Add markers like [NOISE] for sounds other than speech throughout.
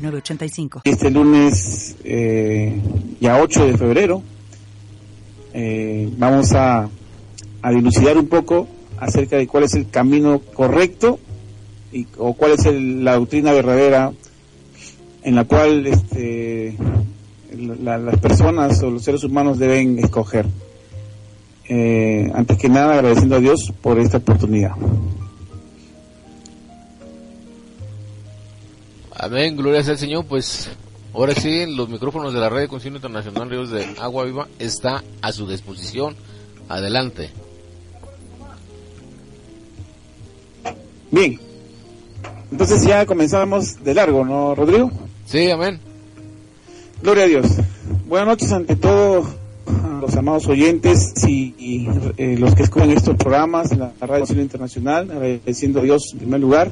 906985. Este lunes, eh, ya 8 de febrero, eh, vamos a, a dilucidar un poco acerca de cuál es el camino correcto y, o cuál es el- la doctrina verdadera en la cual este, la- las personas o los seres humanos deben escoger. Eh, antes que nada, agradeciendo a Dios por esta oportunidad. Amén, gloria sea al Señor. Pues ahora sí, los micrófonos de la Red de Concilio Internacional Ríos de Agua Viva está a su disposición. Adelante. Bien, entonces ya comenzamos de largo, ¿no, Rodrigo? Sí, amén. Gloria a Dios. Buenas noches ante todos a los amados oyentes y, y, eh, los que escuchan estos programas, la, la Radio Civil Internacional, agradeciendo a Dios en primer lugar.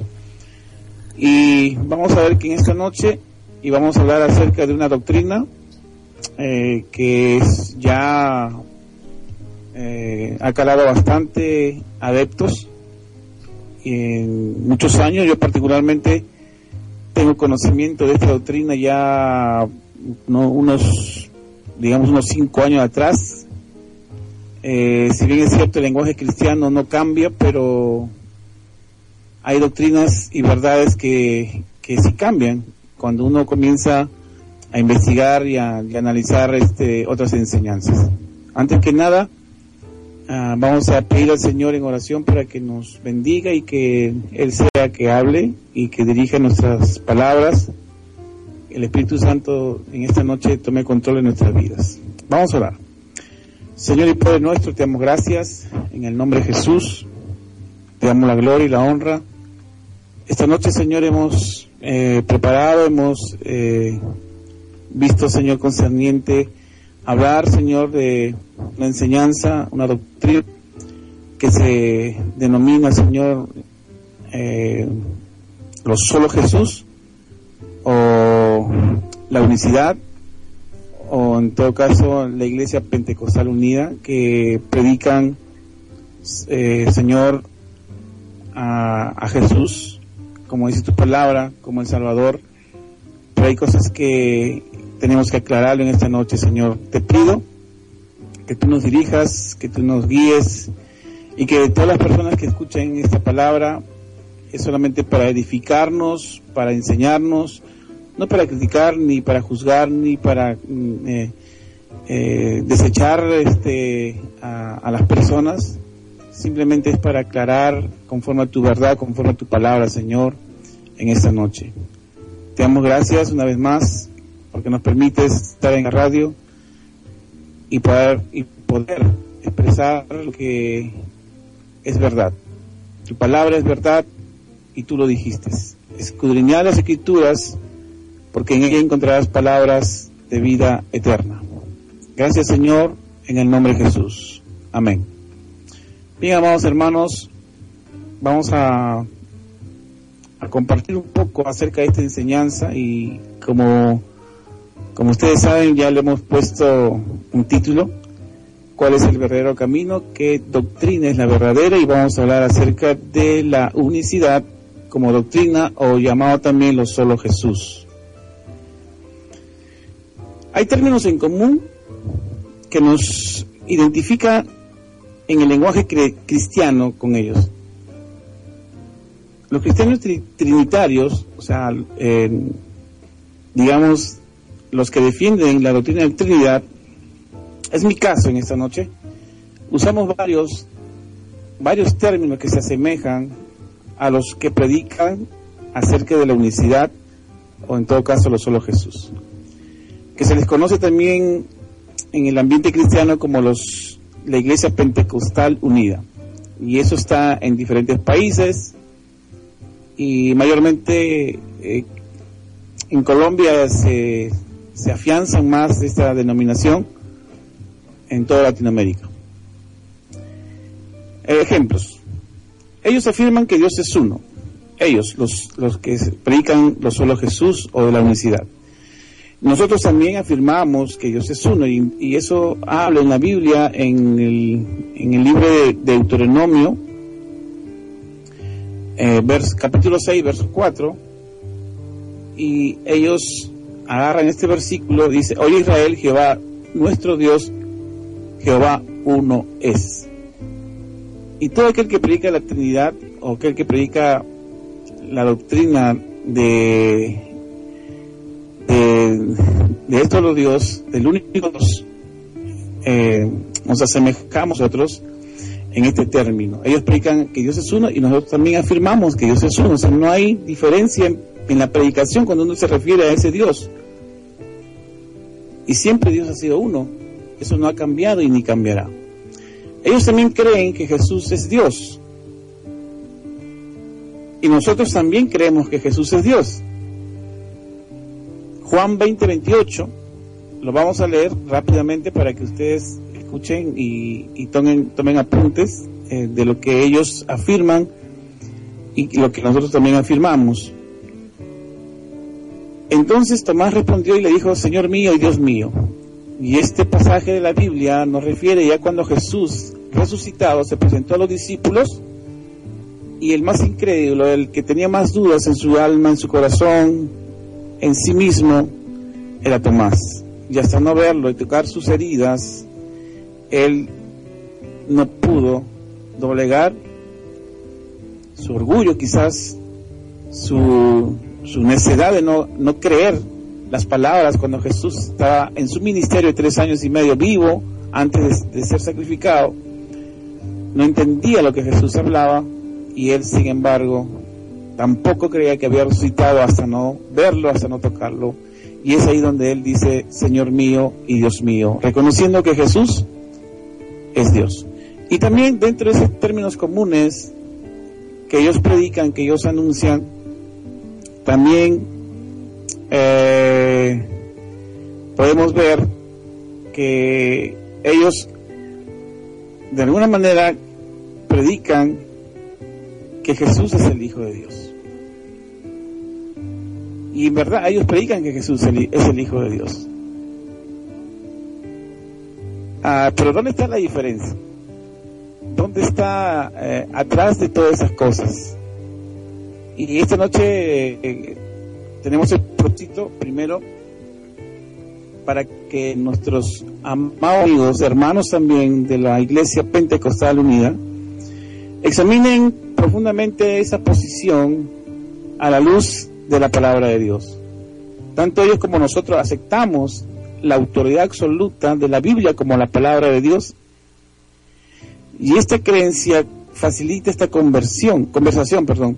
Y vamos a ver que en esta noche y vamos a hablar acerca de una doctrina eh, que ya eh, ha calado bastante adeptos en muchos años. Yo particularmente tengo conocimiento de esta doctrina ya no, unos, digamos, unos cinco años atrás. Eh, si bien es cierto, el lenguaje cristiano no cambia, pero hay doctrinas y verdades que, que sí cambian cuando uno comienza a investigar y a, analizar este, otras enseñanzas. Antes que nada, ah, vamos a pedir al Señor en oración para que nos bendiga y que Él sea que hable y que dirija nuestras palabras. El Espíritu Santo en esta noche tome control de nuestras vidas. Vamos a orar. Señor y Padre nuestro, te damos gracias en el nombre de Jesús. Te damos la gloria y la honra. Esta noche, Señor, hemos eh, preparado, hemos eh, visto, Señor, concerniente hablar, Señor, de una enseñanza, una doctrina que se denomina, Señor, eh, lo solo Jesús o la unicidad o en todo caso la iglesia pentecostal unida que predican eh, Señor a, a Jesús como dice tu palabra como el Salvador pero hay cosas que tenemos que aclararlo en esta noche Señor. Te pido que tú nos dirijas que tú nos guíes y que todas las personas que escuchen esta palabra es solamente para edificarnos para enseñarnos no para criticar, ni para juzgar, ni para mm, eh, eh, desechar este, a, las personas, simplemente es para aclarar conforme a tu verdad, conforme a tu palabra, Señor, en esta noche. Te damos gracias una vez más porque nos permites estar en la radio y poder, expresar lo que es verdad. Tu palabra es verdad y tú lo dijiste. Escudriñar las escrituras porque en ella encontrarás palabras de vida eterna. Gracias Señor, en el nombre de Jesús. Amén. Bien, amados hermanos, vamos a, a compartir un poco acerca de esta enseñanza y como, como ustedes saben ya le hemos puesto un título, cuál es el verdadero camino, qué doctrina es la verdadera y vamos a hablar acerca de la unicidad como doctrina o llamado también lo solo Jesús. Hay términos en común que nos identifica en el lenguaje cristiano con ellos. Los cristianos tri trinitarios, o sea, digamos, los que defienden la doctrina de Trinidad, es mi caso en esta noche, usamos varios, varios términos que se asemejan a los que predican acerca de la unicidad, o en todo caso, lo solo Jesús que se les conoce también en el ambiente cristiano como los la Iglesia Pentecostal Unida. Y eso está en diferentes países y mayormente eh, en Colombia se, se afianzan más esta denominación en toda Latinoamérica. Ejemplos. Ellos afirman que Dios es uno. Ellos, los, los que predican lo solo Jesús o de la unicidad. Nosotros también afirmamos que Dios es uno y, eso habla en la Biblia, en el, en el libro de Deuteronomio, eh, capítulo 6, verso 4, y ellos agarran este versículo, dice, oye Israel, Jehová, nuestro Dios, Jehová uno es. Y todo aquel que predica la Trinidad o aquel que predica la doctrina de, de, esto lo Dios, del único Dios, eh, nos asemejamos nosotros en este término. Ellos predican que Dios es uno y nosotros también afirmamos que Dios es uno. O sea, no hay diferencia en, en la predicación cuando uno se refiere a ese Dios. Y siempre Dios ha sido uno. Eso no ha cambiado y ni cambiará. Ellos también creen que Jesús es Dios. Y nosotros también creemos que Jesús es Dios. Juan 20, 28, lo vamos a leer rápidamente para que ustedes escuchen y, tomen, tomen, apuntes eh, de lo que ellos afirman y lo que nosotros también afirmamos. Entonces Tomás respondió y le dijo, Señor mío y Dios mío. Y este pasaje de la Biblia nos refiere ya cuando Jesús resucitado se presentó a los discípulos y el más incrédulo, el que tenía más dudas en su alma, en su corazón, en sí mismo, era Tomás. Y hasta no verlo y tocar sus heridas, él no pudo doblegar su orgullo quizás, su, su necedad de no, no creer las palabras cuando Jesús estaba en su ministerio de tres años y medio vivo antes de ser sacrificado no entendía lo que Jesús hablaba y él, sin embargo, tampoco creía que había resucitado hasta no verlo, hasta no tocarlo. Y es ahí donde él dice, Señor mío y Dios mío, reconociendo que Jesús es Dios. Y también dentro de esos términos comunes que ellos predican, que ellos anuncian, también eh, podemos ver que ellos de alguna manera predican que Jesús es el Hijo de Dios. Y en verdad ellos predican que Jesús es el Hijo de Dios. Ah, pero ¿dónde está la diferencia? ¿Dónde está eh, atrás de todas esas cosas? Y esta noche eh, tenemos el propósito, primero, para que nuestros amados hermanos también de la Iglesia Pentecostal Unida examinen profundamente esa posición a la luz de la palabra de Dios. Tanto ellos como nosotros aceptamos la autoridad absoluta de la Biblia como la palabra de Dios. Y esta creencia facilita esta conversión, conversación, perdón.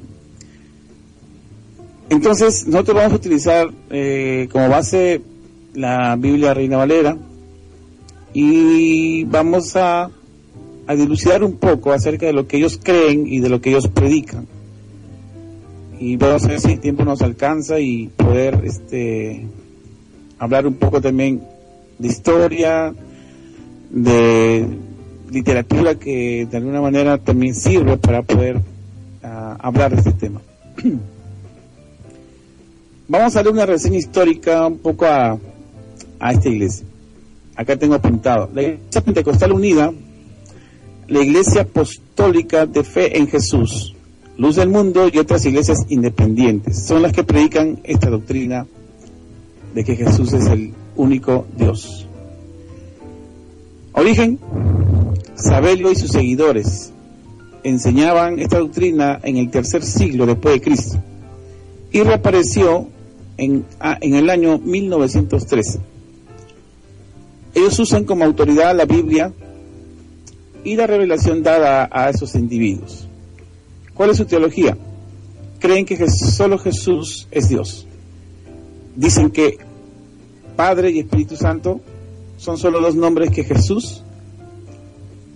Entonces, nosotros vamos a utilizar eh, como base la Biblia Reina Valera y vamos a, a dilucidar un poco acerca de lo que ellos creen y de lo que ellos predican. Y a ver si el tiempo nos alcanza y poder este, hablar un poco también de historia, de literatura que de alguna manera también sirve para poder uh, hablar de este tema. [CLEARS THROAT] Vamos a dar una reseña histórica un poco a esta iglesia. Acá tengo apuntado. La Iglesia Pentecostal Unida, la Iglesia Apostólica de Fe en Jesús, Luz del Mundo y otras iglesias independientes. Son las que predican esta doctrina de que Jesús es el único Dios. Origen, Sabelio y sus seguidores enseñaban esta doctrina en el tercer siglo después de Cristo y reapareció en, ah, en el año 1913. Ellos usan como autoridad la Biblia y la revelación dada a esos individuos. ¿Cuál es su teología? Creen que solo Jesús es Dios. Dicen que Padre y Espíritu Santo son solo dos nombres que Jesús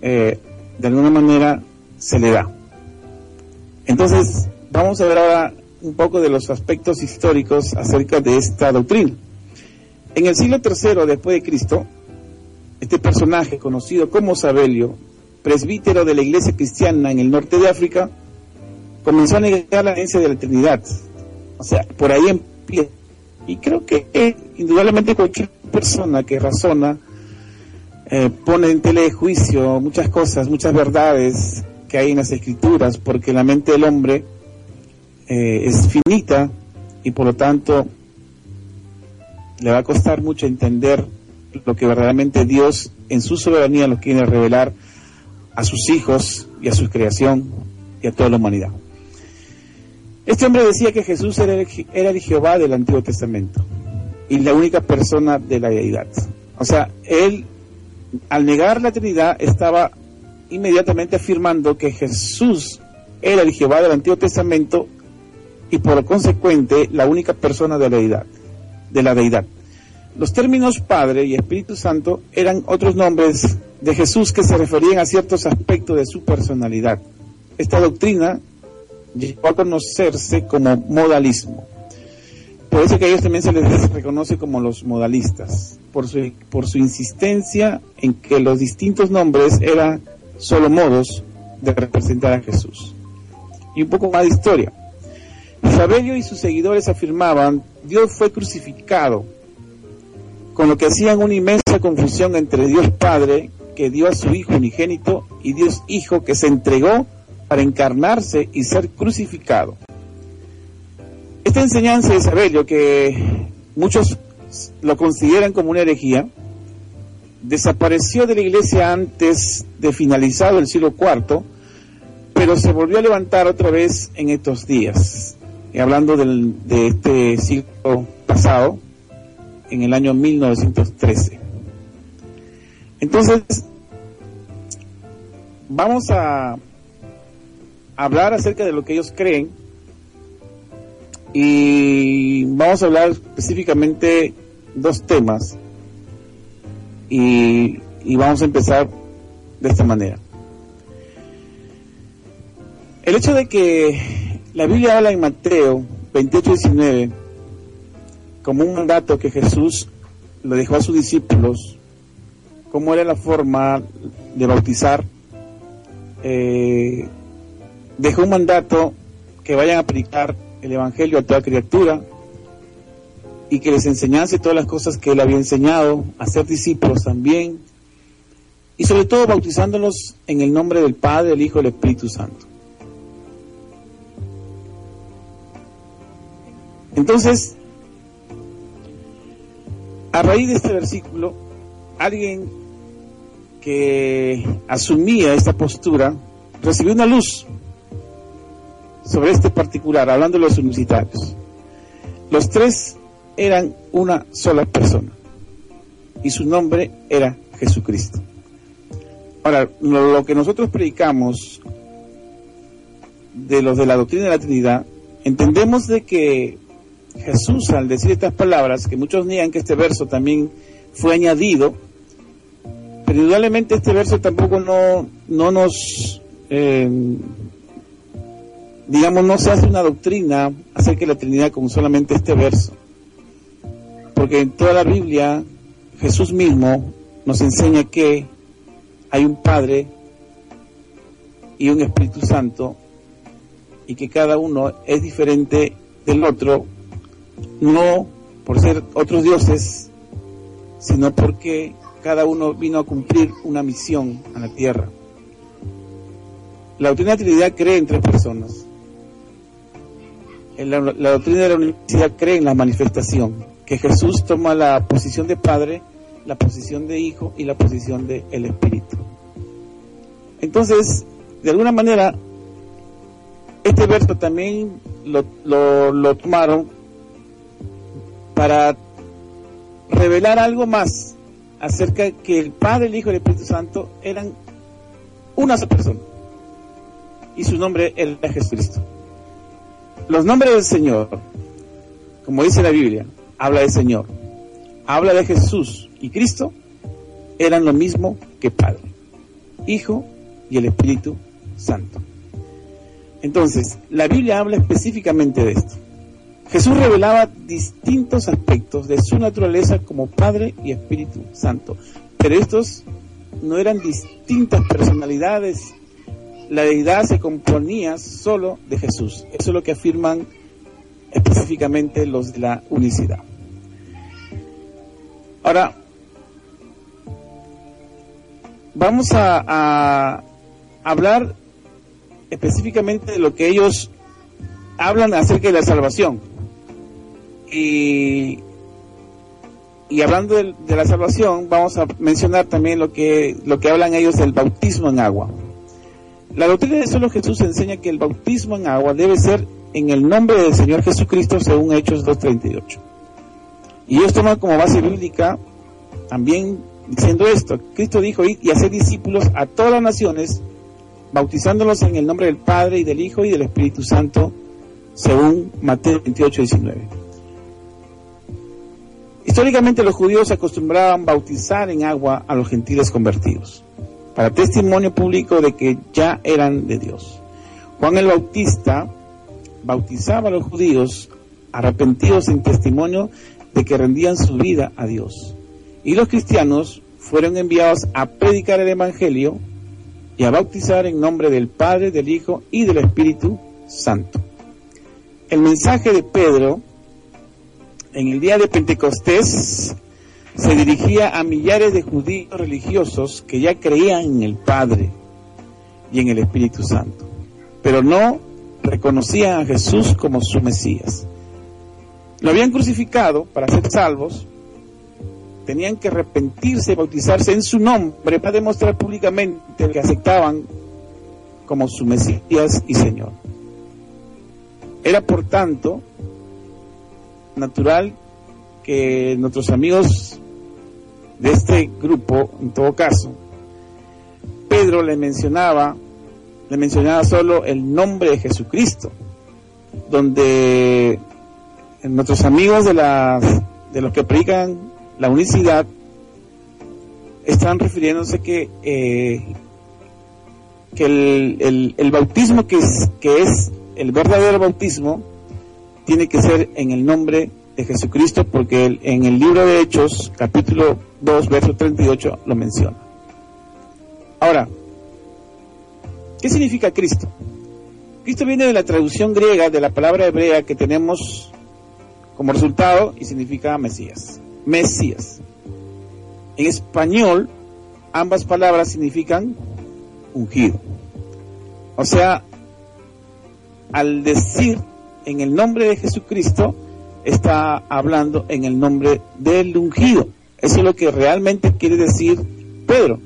eh, de alguna manera se le da. Entonces, vamos a ver ahora un poco de los aspectos históricos acerca de esta doctrina. En el siglo III después de Cristo, este personaje conocido como Sabelio, presbítero de la iglesia cristiana en el norte de África, comenzó a negar la herencia de la eternidad. O sea, por ahí empieza. Y creo que eh, indudablemente cualquier persona que razona eh, pone en tela de juicio muchas cosas, muchas verdades que hay en las escrituras, porque la mente del hombre eh, es finita y por lo tanto le va a costar mucho entender lo que verdaderamente Dios en su soberanía lo quiere revelar a sus hijos y a su creación y a toda la humanidad. Este hombre decía que Jesús era el, era el Jehová del Antiguo Testamento y la única persona de la deidad. O sea, él al negar la Trinidad estaba inmediatamente afirmando que Jesús era el Jehová del Antiguo Testamento y por consecuente la única persona de la deidad. De la deidad. Los términos Padre y Espíritu Santo eran otros nombres de Jesús que se referían a ciertos aspectos de su personalidad. Esta doctrina llegó a conocerse como modalismo. Por eso que a ellos también se les [LAUGHS] reconoce como los modalistas, por su, por su insistencia en que los distintos nombres eran solo modos de representar a Jesús. Y un poco más de historia. Isabelio y sus seguidores afirmaban, Dios fue crucificado, con lo que hacían una inmensa confusión entre Dios Padre, que dio a su Hijo unigénito, y Dios Hijo, que se entregó para encarnarse y ser crucificado. Esta enseñanza de Isabelio, que muchos lo consideran como una herejía, desapareció de la iglesia antes de finalizado el siglo IV, pero se volvió a levantar otra vez en estos días. Y hablando de este siglo pasado, en el año 1913. Entonces, vamos a hablar acerca de lo que ellos creen y vamos a hablar específicamente dos temas y, vamos a empezar de esta manera. El hecho de que la Biblia habla en Mateo 28-19 como un mandato que Jesús le dejó a sus discípulos, cómo era la forma de bautizar, eh, dejó un mandato que vayan a aplicar el Evangelio a toda criatura y que les enseñase todas las cosas que él había enseñado, a ser discípulos también, y sobre todo bautizándolos en el nombre del Padre, el Hijo y el Espíritu Santo. Entonces, a raíz de este versículo, alguien que asumía esta postura recibió una luz sobre este particular, hablando de los universitarios. Los tres eran una sola persona y su nombre era Jesucristo. Ahora, lo, que nosotros predicamos de los de la doctrina de la Trinidad, entendemos de que Jesús al decir estas palabras, que muchos niegan que este verso también fue añadido, pero indudablemente este verso tampoco no, no nos eh, digamos, no se hace una doctrina acerca de la Trinidad con solamente este verso. Porque en toda la Biblia Jesús mismo nos enseña que hay un Padre y un Espíritu Santo y que cada uno es diferente del otro, no por ser otros dioses, sino porque cada uno vino a cumplir una misión a la tierra. La doctrina de la Trinidad cree en tres personas la, doctrina de la universidad cree en la manifestación, que Jesús toma la posición de Padre, la posición de Hijo y la posición de el Espíritu. Entonces, de alguna manera, este verso también lo, tomaron para revelar algo más acerca de que el Padre, el Hijo y el Espíritu Santo eran una sola persona. Y su nombre era Jesucristo. Los nombres del Señor, como dice la Biblia, habla de Señor, habla de Jesús y Cristo, eran lo mismo que Padre, Hijo y el Espíritu Santo. Entonces, la Biblia habla específicamente de esto. Jesús revelaba distintos aspectos de su naturaleza como Padre y Espíritu Santo, pero estos no eran distintas personalidades. La deidad se componía solo de Jesús. Eso es lo que afirman específicamente los de la unicidad. Ahora, vamos a, hablar específicamente de lo que ellos hablan acerca de la salvación. Y, y hablando de, de, la salvación, vamos a mencionar también lo que, lo que hablan ellos del bautismo en agua. La doctrina de solo Jesús enseña que el bautismo en agua debe ser en el nombre del Señor Jesucristo según Hechos 2.38. Y ellos toman como base bíblica también diciendo esto. Cristo dijo, y hacer discípulos a todas las naciones, bautizándolos en el nombre del Padre y del Hijo y del Espíritu Santo, según Mateo 28, 19. Históricamente los judíos acostumbraban bautizar en agua a los gentiles convertidos, para testimonio público de que ya eran de Dios. Juan el Bautista bautizaba a los judíos arrepentidos en testimonio de que rendían su vida a Dios. Y los cristianos fueron enviados a predicar el Evangelio y a bautizar en nombre del Padre, del Hijo y del Espíritu Santo. El mensaje de Pedro en el día de Pentecostés se dirigía a millares de judíos religiosos que ya creían en el Padre y en el Espíritu Santo, pero no reconocían a Jesús como su Mesías. Lo habían crucificado para ser salvos, tenían que arrepentirse y bautizarse en su nombre para demostrar públicamente que aceptaban como su Mesías y Señor. Era por tanto natural que nuestros amigos de este grupo, en todo caso, Pedro le mencionaba, le mencionaba solo el nombre de Jesucristo, donde nuestros amigos de las de los que predican la unicidad están refiriéndose que eh, que el, el, el, bautismo que es, que es el verdadero bautismo tiene que ser en el nombre de Jesucristo porque el, en el libro de Hechos capítulo 2 verso 38 lo menciona. Ahora, ¿qué significa Cristo? Cristo viene de la traducción griega de la palabra hebrea que tenemos como resultado y significa Mesías. Mesías. En español, ambas palabras significan ungido. O sea, al decir en el nombre de Jesucristo, está hablando en el nombre del ungido. Eso es lo que realmente quiere decir Pedro.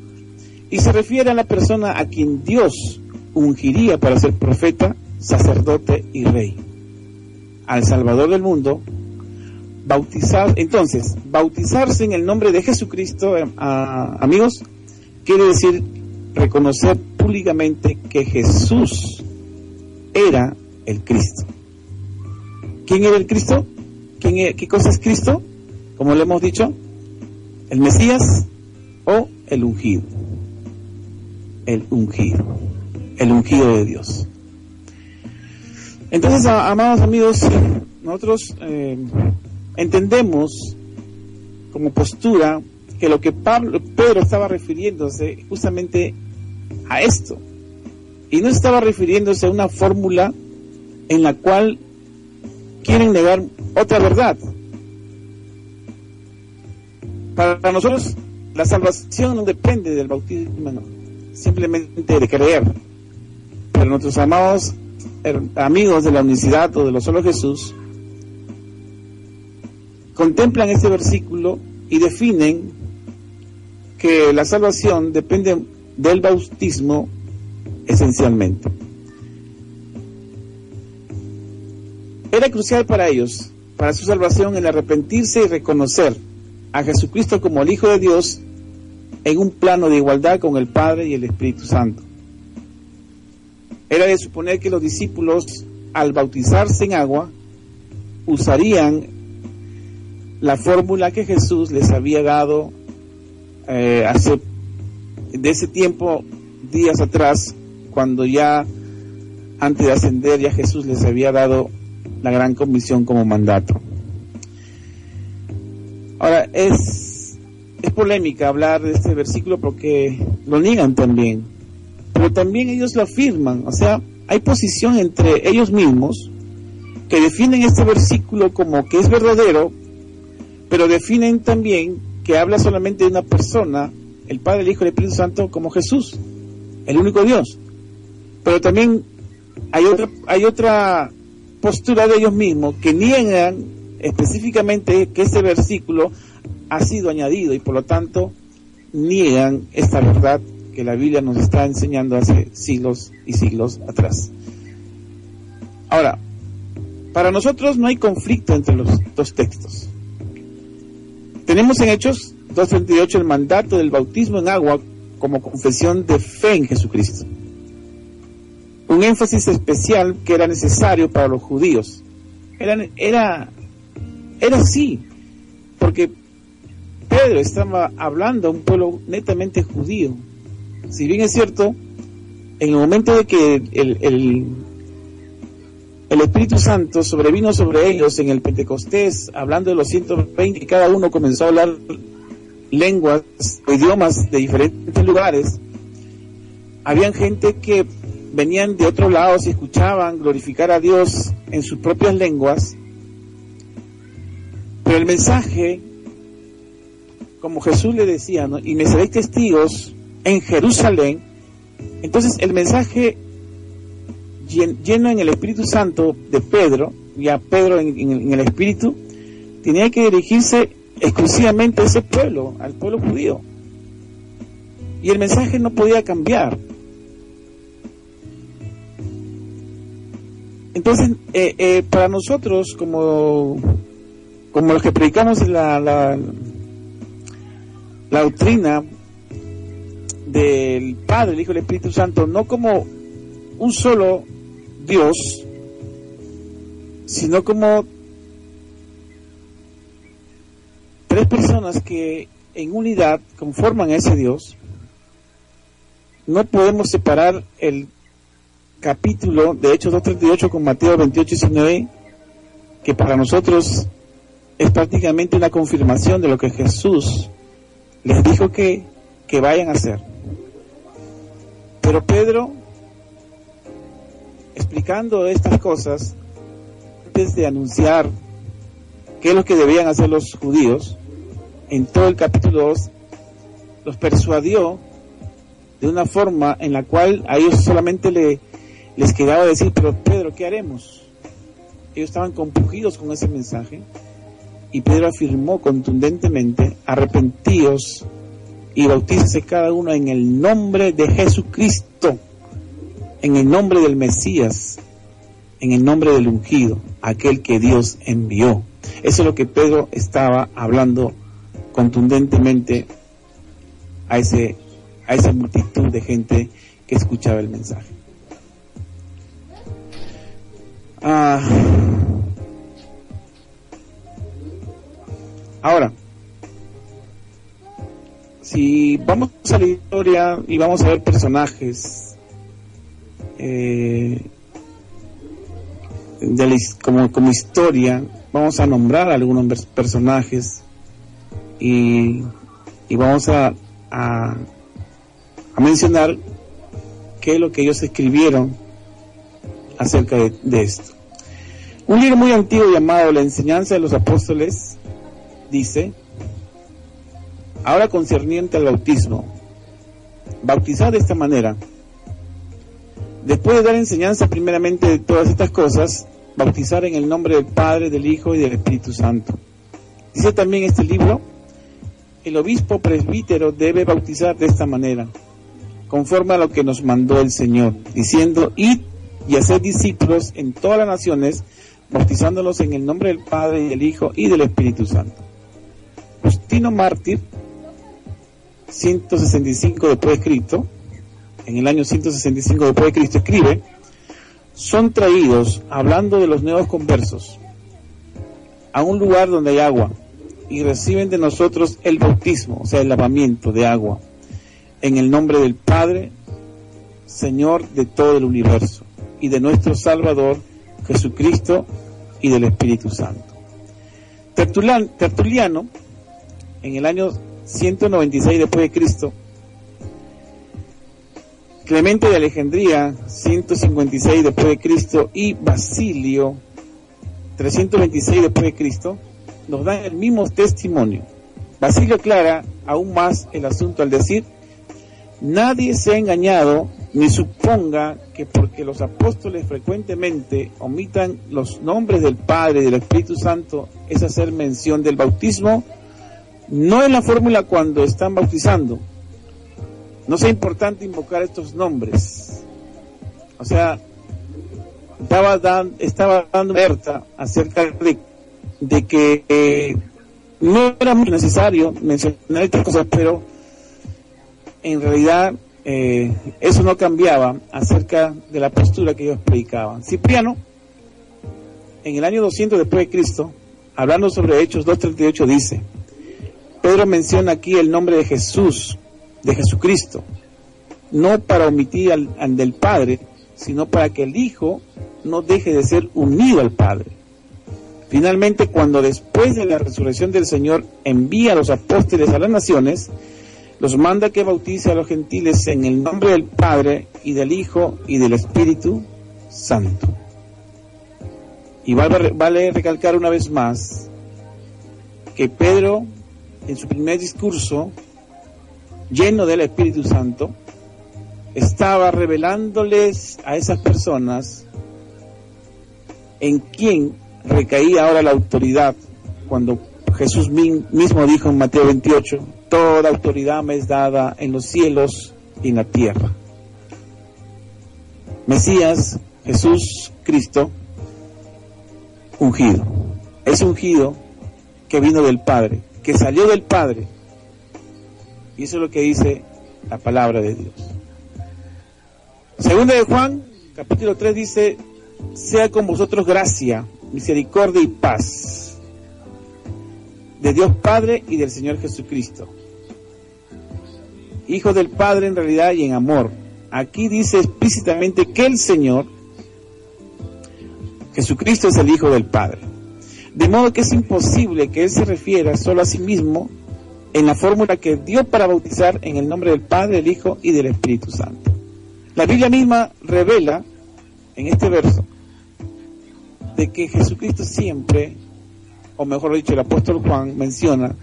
Y se refiere a la persona a quien Dios ungiría para ser profeta, sacerdote y rey. Al Salvador del mundo, bautizar, entonces, bautizarse en el nombre de Jesucristo, eh, amigos, quiere decir reconocer públicamente que Jesús era el Cristo. ¿Quién era el Cristo? ¿Quién e-, ¿Qué cosa es Cristo? Como le hemos dicho, el Mesías o el ungido. El ungido. El ungido de Dios. Entonces, amados amigos, nosotros eh, entendemos como postura que lo que Pablo, Pedro estaba refiriéndose justamente a esto. Y no estaba refiriéndose a una fórmula en la cual quieren negar otra verdad. Para nosotros la salvación no depende del bautismo, simplemente de creer. Pero nuestros amados amigos de la unicidad o de los solo Jesús contemplan este versículo y definen que la salvación depende del bautismo esencialmente. Era crucial para ellos, para su salvación, el arrepentirse y reconocer a Jesucristo como el Hijo de Dios en un plano de igualdad con el Padre y el Espíritu Santo. Era de suponer que los discípulos, al bautizarse en agua, usarían la fórmula que Jesús les había dado eh, hace de ese tiempo, días atrás, cuando ya antes de ascender ya Jesús les había dado la gran comisión como mandato. Ahora, es, es polémica hablar de este versículo porque lo niegan también, pero también ellos lo afirman, o sea, hay posición entre ellos mismos que definen este versículo como que es verdadero, pero definen también que habla solamente de una persona, el Padre, el Hijo y el Espíritu Santo, como Jesús, el único Dios. Pero también hay otra, hay otra postura de ellos mismos que niegan específicamente que este versículo ha sido añadido y por lo tanto niegan esta verdad que la Biblia nos está enseñando hace siglos y siglos atrás. Ahora, para nosotros no hay conflicto entre los dos textos. Tenemos en Hechos 2.38 el mandato del bautismo en agua como confesión de fe en Jesucristo un énfasis especial que era necesario para los judíos. Era, era, era así, porque Pedro estaba hablando a un pueblo netamente judío. Si bien es cierto, en el momento de que el, el, el Espíritu Santo sobrevino sobre ellos en el Pentecostés, hablando de los 120, y cada uno comenzó a hablar lenguas idiomas de diferentes lugares, habían gente que venían de otros lados y escuchaban glorificar a Dios en sus propias lenguas, pero el mensaje, como Jesús le decía, y me seréis testigos en Jerusalén, entonces el mensaje lleno en el Espíritu Santo de Pedro, ya Pedro en, en el Espíritu, tenía que dirigirse exclusivamente a ese pueblo, al pueblo judío. Y el mensaje no podía cambiar. Entonces, eh, eh, para nosotros, como, como los que predicamos la, la, la doctrina del Padre, el Hijo y el Espíritu Santo, no como un solo Dios, sino como tres personas que en unidad conforman a ese Dios, no podemos separar el capítulo de Hechos 2.38 con Mateo 28 19, que para nosotros es prácticamente una confirmación de lo que Jesús les dijo que, que vayan a hacer. Pero Pedro, explicando estas cosas, antes de anunciar qué es lo que debían hacer los judíos, en todo el capítulo 2, los persuadió de una forma en la cual a ellos solamente le, les quedaba decir, pero Pedro, ¿qué haremos? Ellos estaban compugidos con ese mensaje y Pedro afirmó contundentemente, arrepentíos y bautícese cada uno en el nombre de Jesucristo, en el nombre del Mesías, en el nombre del ungido, aquel que Dios envió. Eso es lo que Pedro estaba hablando contundentemente a, ese, a esa multitud de gente que escuchaba el mensaje. Ah. Ahora, si vamos a la historia y vamos a ver personajes eh, como, como historia, vamos a nombrar algunos personajes y, y vamos a, a, a mencionar qué es lo que ellos escribieron acerca de, esto. Un libro muy antiguo llamado La enseñanza de los apóstoles dice, ahora concerniente al bautismo, bautizar de esta manera, después de dar enseñanza primeramente de todas estas cosas, bautizar en el nombre del Padre, del Hijo y del Espíritu Santo. Dice también este libro, el obispo presbítero debe bautizar de esta manera, conforme a lo que nos mandó el Señor, diciendo, id y hacer discípulos en todas las naciones, bautizándolos en el nombre del Padre y del Hijo y del Espíritu Santo. Justino Mártir, 165 después de Cristo, en el año 165 después de Cristo, escribe, son traídos, hablando de los nuevos conversos, a un lugar donde hay agua y reciben de nosotros el bautismo, o sea, el lavamiento de agua, en el nombre del Padre, Señor de todo el universo y de nuestro Salvador Jesucristo y del Espíritu Santo. Tertuliano, en el año 196 después de Cristo, Clemente de Alejandría, 156 después de Cristo, y Basilio, 326 después de Cristo, nos dan el mismo testimonio. Basilio aclara aún más el asunto al decir, nadie se ha engañado ni suponga que porque los apóstoles frecuentemente omitan los nombres del Padre y del Espíritu Santo es hacer mención del bautismo, no en la fórmula cuando están bautizando, no sea importante invocar estos nombres. O sea, estaba, dan, estaba dando alerta acerca de, que eh, no era muy necesario mencionar estas cosas, pero en realidad eh, eso no cambiaba acerca de la postura que ellos predicaban. Cipriano, en el año 200 después de Cristo, hablando sobre Hechos 2.38, dice, Pedro menciona aquí el nombre de Jesús de Jesucristo, no para omitir al, del Padre, sino para que el Hijo no deje de ser unido al Padre. Finalmente, cuando después de la resurrección del Señor envía a los apóstoles a las naciones, los manda que bautice a los gentiles en el nombre del Padre y del Hijo y del Espíritu Santo. Y vale, recalcar una vez más que Pedro, en su primer discurso, lleno del Espíritu Santo, estaba revelándoles a esas personas en quién recaía ahora la autoridad cuando Jesús mismo dijo en Mateo 28, toda autoridad me es dada en los cielos y en la tierra. Mesías, Jesús Cristo, ungido. Es ungido que vino del Padre, que salió del Padre y eso es lo que dice la palabra de Dios. Segunda de Juan, capítulo 3 dice, sea con vosotros gracia, misericordia y paz de Dios Padre y del Señor Jesucristo. Hijo del Padre en realidad y en amor. Aquí dice explícitamente que el Señor, Jesucristo es el Hijo del Padre. De modo que es imposible que Él se refiera solo a sí mismo en la fórmula que dio para bautizar en el nombre del Padre, del Hijo y del Espíritu Santo. La Biblia misma revela en este verso de que Jesucristo siempre, o mejor dicho, el apóstol Juan menciona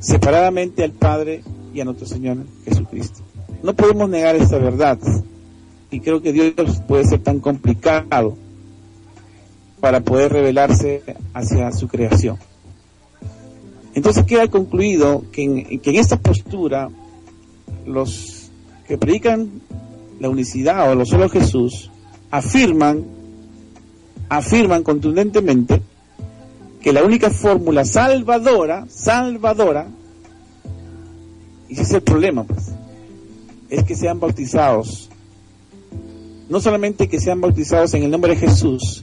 separadamente al Padre y a nuestro Señor Jesucristo. No podemos negar esta verdad y creo que Dios puede ser tan complicado para poder revelarse hacia su creación. Entonces queda concluido que en, esta postura los que predican la unicidad o lo solo Jesús afirman, afirman contundentemente que la única fórmula salvadora, salvadora, y ese es el problema, pues, es que sean bautizados. No solamente que sean bautizados en el nombre de Jesús,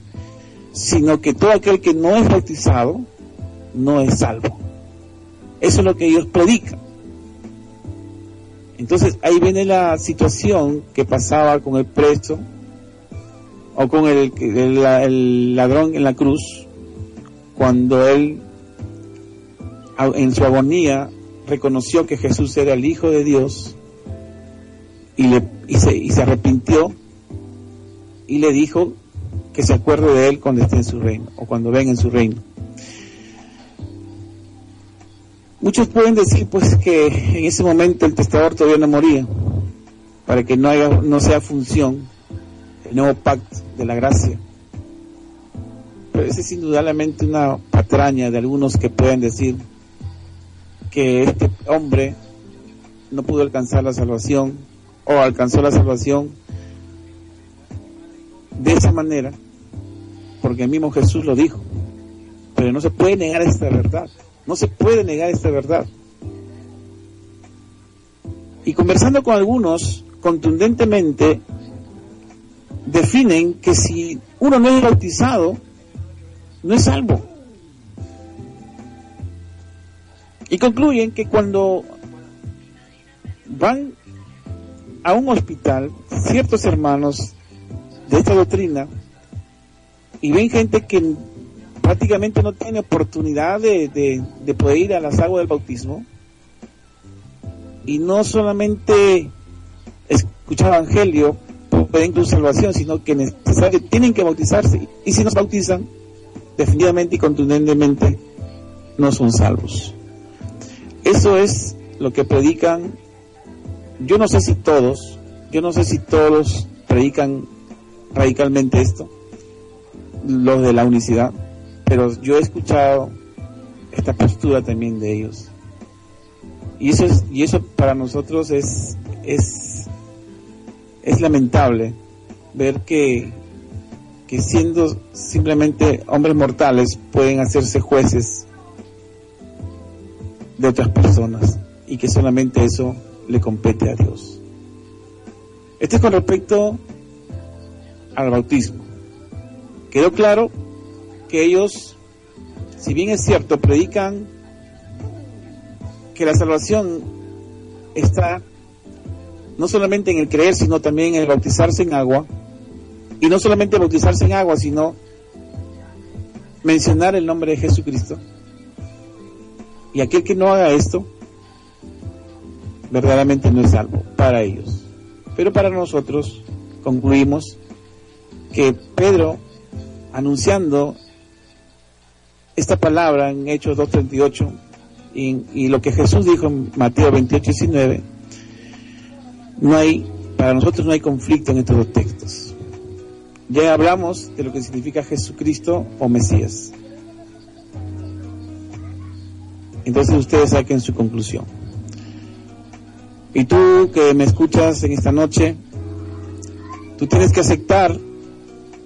sino que todo aquel que no es bautizado no es salvo. Eso es lo que ellos predican. Entonces ahí viene la situación que pasaba con el preso o con el, el, ladrón en la cruz, cuando él en su agonía reconoció que Jesús era el Hijo de Dios y, le, y, se, y se arrepintió y le dijo que se acuerde de él cuando esté en su reino o cuando venga en su reino. Muchos pueden decir pues que en ese momento el testador todavía no moría, para que no, haya, no sea función el nuevo pacto de la gracia. Pero es indudablemente una patraña de algunos que pueden decir que este hombre no pudo alcanzar la salvación o alcanzó la salvación de esa manera, porque el mismo Jesús lo dijo. Pero no se puede negar esta verdad. No se puede negar esta verdad. Y conversando con algunos, contundentemente, definen que si uno no es bautizado, no es salvo. Y concluyen que cuando van a un hospital, ciertos hermanos de esta doctrina y ven gente que prácticamente no tiene oportunidad de, de, poder ir a las aguas del bautismo y no solamente escuchar evangelio pueden tu salvación, sino que tienen que bautizarse y si no bautizan definitivamente y contundentemente no son salvos. Eso es lo que predican, yo no sé si todos, yo no sé si todos predican radicalmente esto, los de la unicidad, pero yo he escuchado esta postura también de ellos. Y eso, es, y eso para nosotros es, es, es lamentable ver que, que siendo simplemente hombres mortales pueden hacerse jueces de otras personas y que solamente eso le compete a Dios. Esto es con respecto al bautismo. Quedó claro que ellos, si bien es cierto, predican que la salvación está no solamente en el creer, sino también en el bautizarse en agua, y no solamente bautizarse en agua, sino mencionar el nombre de Jesucristo. Y aquel que no haga esto, verdaderamente no es salvo para ellos. Pero para nosotros concluimos que Pedro, anunciando esta palabra en Hechos 2.38 y, y lo que Jesús dijo en Mateo 28.19, no hay, para nosotros no hay conflicto en estos dos textos. Ya hablamos de lo que significa Jesucristo o Mesías. Entonces ustedes saquen su conclusión. Y tú que me escuchas en esta noche, tú tienes que aceptar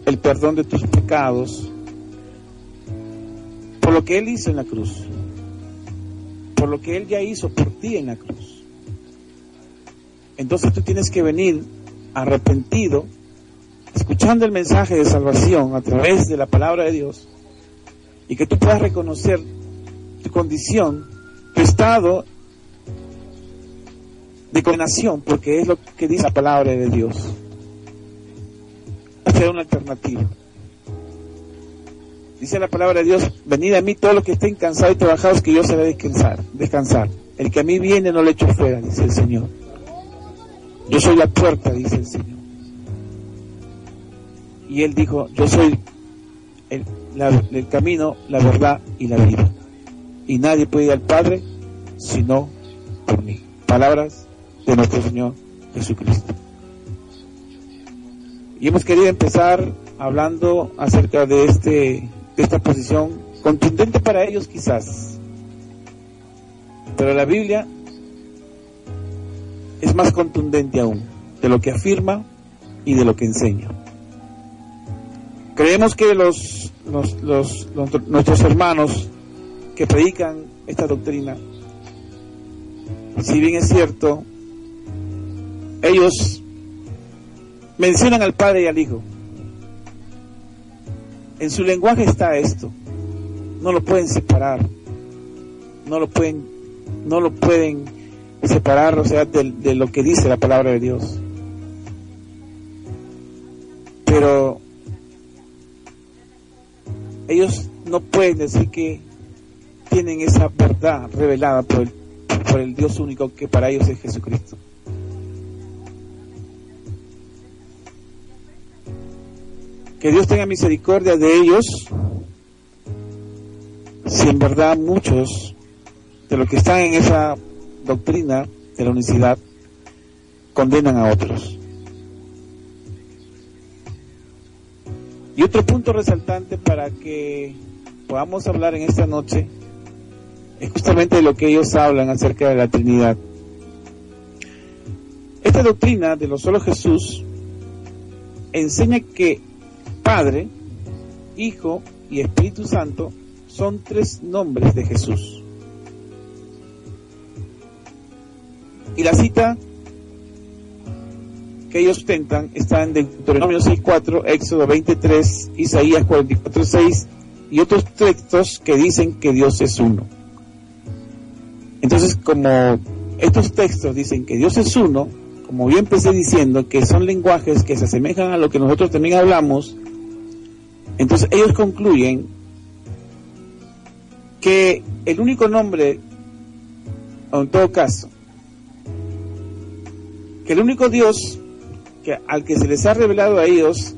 el perdón de tus pecados por lo que Él hizo en la cruz, por lo que Él ya hizo por ti en la cruz. Entonces tú tienes que venir arrepentido, escuchando el mensaje de salvación a través de la palabra de Dios, y que tú puedas reconocer tu condición, tu estado de condenación, porque es lo que dice la palabra de Dios. Hacer una alternativa. Dice la palabra de Dios, venid a mí todos los que estén cansados y trabajados, que yo se descansar, descansar. El que a mí viene no le echo fuera, dice el Señor. Yo soy la puerta, dice el Señor. Y él dijo, yo soy el, camino, la verdad y la vida. Y nadie puede ir al Padre sino por mí. Palabras de nuestro Señor Jesucristo. Y hemos querido empezar hablando acerca de, este, de esta posición contundente para ellos quizás. Pero la Biblia es más contundente aún de lo que afirma y de lo que enseña. Creemos que los, los, nuestros hermanos que predican esta doctrina, si bien es cierto, ellos mencionan al Padre y al Hijo. En su lenguaje está esto. No lo pueden separar. No lo pueden, no lo pueden separar, o sea, de, de lo que dice la palabra de Dios. Pero ellos no pueden decir que tienen esa verdad revelada por el, por el Dios único que para ellos es Jesucristo. Que Dios tenga misericordia de ellos si en verdad muchos de los que están en esa doctrina de la unicidad condenan a otros. Y otro punto resaltante para que podamos hablar en esta noche es justamente lo que ellos hablan acerca de la Trinidad. Esta doctrina de lo solo Jesús enseña que Padre, Hijo y Espíritu Santo son tres nombres de Jesús. Y la cita que ellos sustentan está en Deuteronomio 6.4, Éxodo 23, Isaías 44.6 y otros textos que dicen que Dios es uno. Entonces, como estos textos dicen que Dios es uno, como bien empecé diciendo, que son lenguajes que se asemejan a lo que nosotros también hablamos, entonces ellos concluyen que el único nombre, o en todo caso, que el único Dios al que se les ha revelado a ellos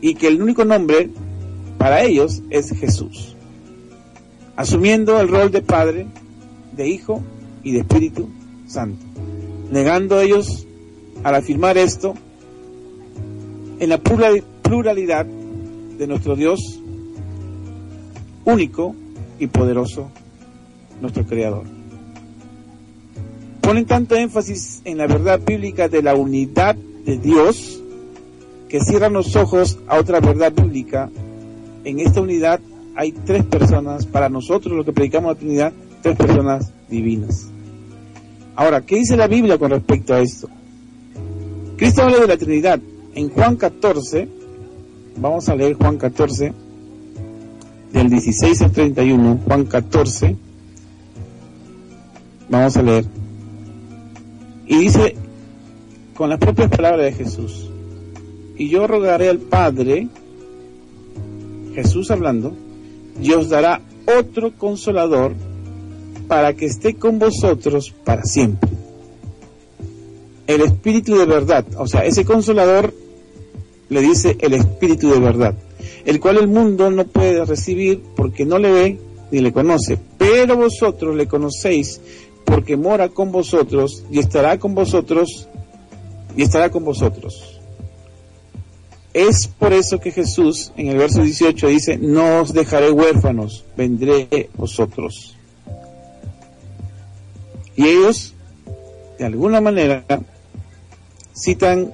y que el único nombre para ellos es Jesús, asumiendo el rol de Padre, de Hijo y de Espíritu Santo, negando ellos al afirmar esto en la pluralidad de nuestro Dios único y poderoso, nuestro Creador. Ponen tanto énfasis en la verdad bíblica de la unidad de Dios que cierran los ojos a otra verdad bíblica. En esta unidad hay tres personas, para nosotros los que predicamos la Trinidad, tres personas divinas. Ahora, ¿qué dice la Biblia con respecto a esto? Cristo habla de la Trinidad. En Juan 14, vamos a leer Juan 14, del 16 al 31, Juan 14, vamos a leer. Y dice con las propias palabras de Jesús, y yo rogaré al Padre, Jesús hablando, y os dará otro consolador para que esté con vosotros para siempre. El Espíritu de verdad, o sea, ese consolador le dice el Espíritu de verdad, el cual el mundo no puede recibir porque no le ve ni le conoce, pero vosotros le conocéis porque mora con vosotros y estará con vosotros y estará con vosotros. Es por eso que Jesús en el verso 18 dice, no os dejaré huérfanos, vendré vosotros. Y ellos, de alguna manera, citan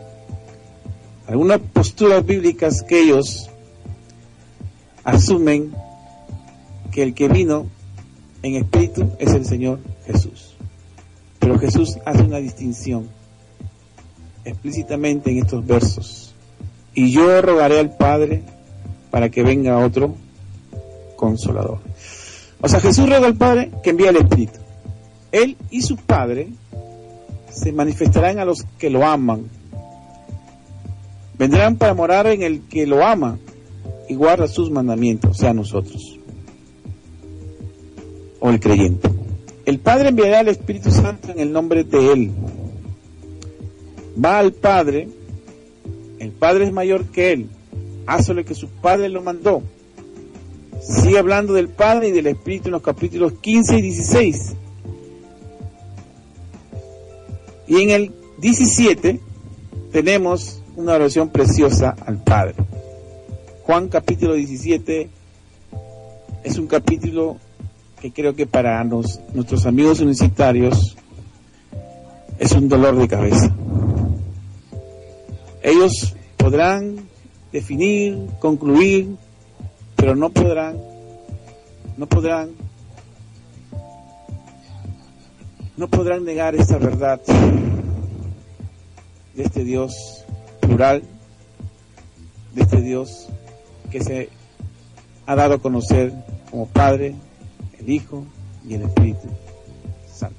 algunas posturas bíblicas que ellos asumen que el que vino en espíritu es el Señor Jesús. Pero Jesús hace una distinción explícitamente en estos versos. Y yo rogaré al Padre para que venga otro consolador. O sea, Jesús roga al Padre que envíe el Espíritu. Él y su Padre se manifestarán a los que lo aman. Vendrán para morar en el que lo ama y guarda sus mandamientos, sea, nosotros. O el creyente. El Padre enviará al Espíritu Santo en el nombre de Él. Va al Padre, el Padre es mayor que Él, hace lo que su Padre lo mandó. Sigue hablando del Padre y del Espíritu en los capítulos 15 y 16. Y en el 17 tenemos una oración preciosa al Padre. Juan capítulo 17 es un capítulo que creo que para nuestros amigos universitarios es un dolor de cabeza. Ellos podrán definir, concluir, pero no podrán, no podrán, no podrán negar esta verdad de este Dios plural, de este Dios que se ha dado a conocer como Padre, el Hijo y el Espíritu Santo.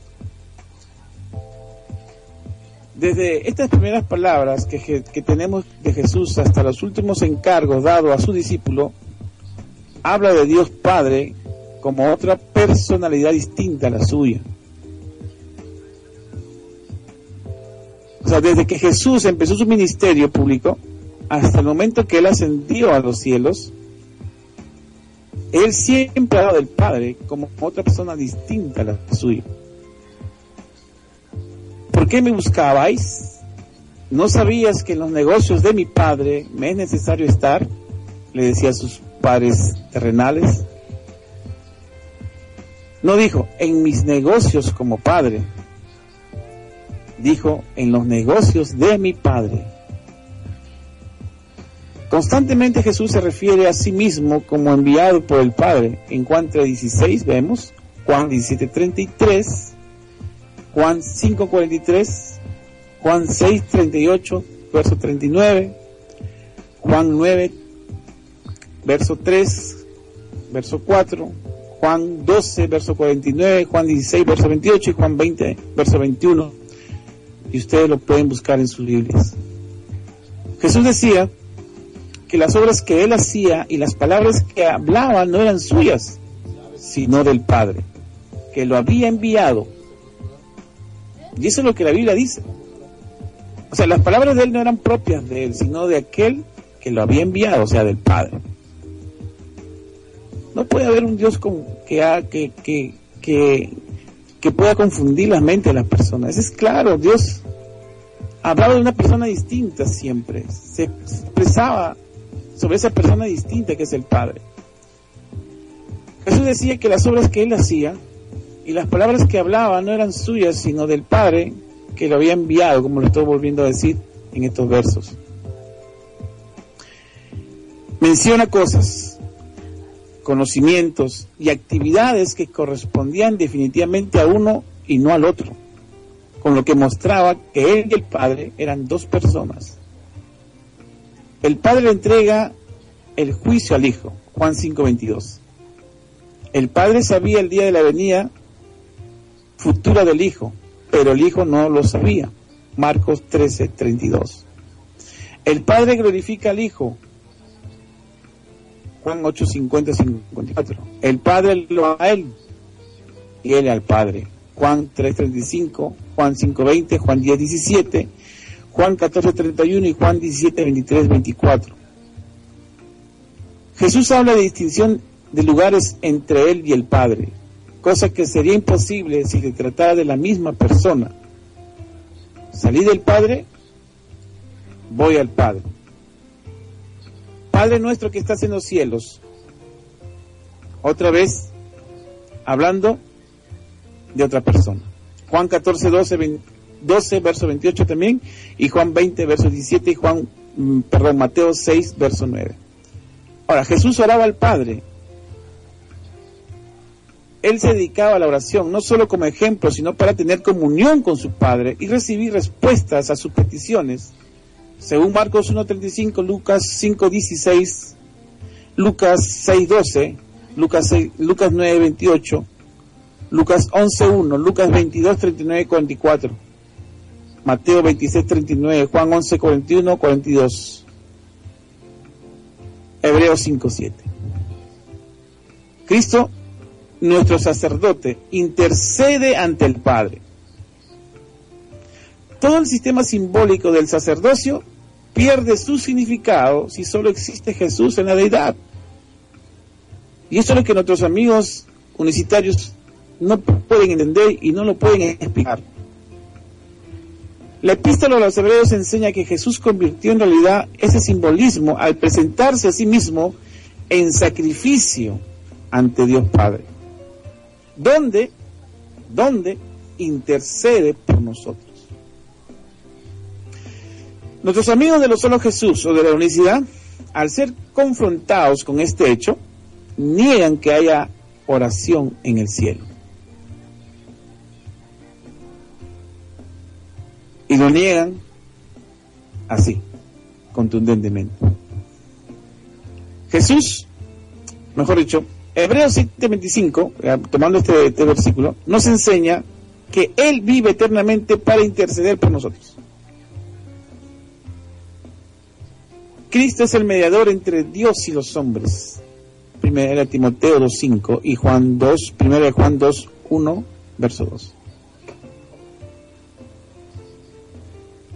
Desde estas primeras palabras que, tenemos de Jesús hasta los últimos encargos dados a su discípulo, habla de Dios Padre como otra personalidad distinta a la suya. O sea, desde que Jesús empezó su ministerio público hasta el momento que Él ascendió a los cielos, él siempre ha dado del Padre como otra persona distinta a la suya. ¿Por qué me buscabais? ¿No sabías que en los negocios de mi Padre me es necesario estar? Le decía a sus padres terrenales. No dijo, en mis negocios como Padre. Dijo, en los negocios de mi Padre. Constantemente Jesús se refiere a sí mismo como enviado por el Padre. En Juan 3.16 vemos, Juan 17.33, Juan 5.43, Juan 6.38, verso 39, Juan 9, verso 3, verso 4, Juan 12, verso 49, Juan 16, verso 28 y Juan 20, verso 21. y ustedes lo pueden buscar en sus Biblias. Jesús decía que las obras que él hacía y las palabras que hablaba no eran suyas, sino del Padre, que lo había enviado. Y eso es lo que la Biblia dice. O sea, las palabras de él no eran propias de él, sino de aquel que lo había enviado, o sea, del Padre. No puede haber un Dios que, que, que, que pueda confundir la mente de las personas. Es claro, Dios hablaba de una persona distinta siempre. Se expresaba sobre esa persona distinta que es el Padre. Jesús decía que las obras que él hacía y las palabras que hablaba no eran suyas, sino del Padre que lo había enviado, como lo estoy volviendo a decir en estos versos. Menciona cosas, conocimientos y actividades que correspondían definitivamente a uno y no al otro, con lo que mostraba que él y el Padre eran dos personas. El Padre le entrega el juicio al Hijo, Juan 5:22. El Padre sabía el día de la venida futura del Hijo, pero el Hijo no lo sabía. Marcos 13:32. El Padre glorifica al Hijo, Juan 8, 50, 54. El Padre lo a Él y Él al Padre. Juan 3, 35, Juan 5, 20, Juan 10, 17, Juan 14, 31 y Juan 17, 23, 24. Jesús habla de distinción de lugares entre Él y el Padre, cosa que sería imposible si se tratara de la misma persona. Salí del Padre, voy al Padre. Padre nuestro que estás en los cielos. Otra vez, hablando de otra persona. Juan 14, 12, 12, verso 28 también, y Juan 20, verso 17, y Juan, mm, perdón, Mateo 6, verso 9. Ahora, Jesús oraba al Padre. Él se dedicaba a la oración, no solo como ejemplo, sino para tener comunión con su Padre y recibir respuestas a sus peticiones según Marcos 1.35, Lucas 5.16, Lucas 6.12, Lucas, 6, Lucas 9.28, Lucas 11.1, Lucas 22.39, 44, Mateo 26.39, Juan 11.41, 42, Hebreos 5.7. Cristo, nuestro sacerdote, intercede ante el Padre. Todo el sistema simbólico del sacerdocio pierde su significado si solo existe Jesús en la deidad. Y eso es lo que nuestros amigos unicitarios no pueden entender y no lo pueden explicar. La epístola a los hebreos enseña que Jesús convirtió en realidad ese simbolismo al presentarse a sí mismo en sacrificio ante Dios Padre. ¿Dónde? ¿Dónde intercede por nosotros? Nuestros amigos de los solo Jesús o de la unicidad, al ser confrontados con este hecho, niegan que haya oración en el cielo. Y lo niegan así, contundentemente. Jesús, mejor dicho, Hebreos 7:25, eh, tomando este, este versículo, nos enseña que Él vive eternamente para interceder por nosotros. Cristo es el mediador entre Dios y los hombres. Primera Timoteo 2.5 y Juan 2, primera de Juan 2, 1, verso 2.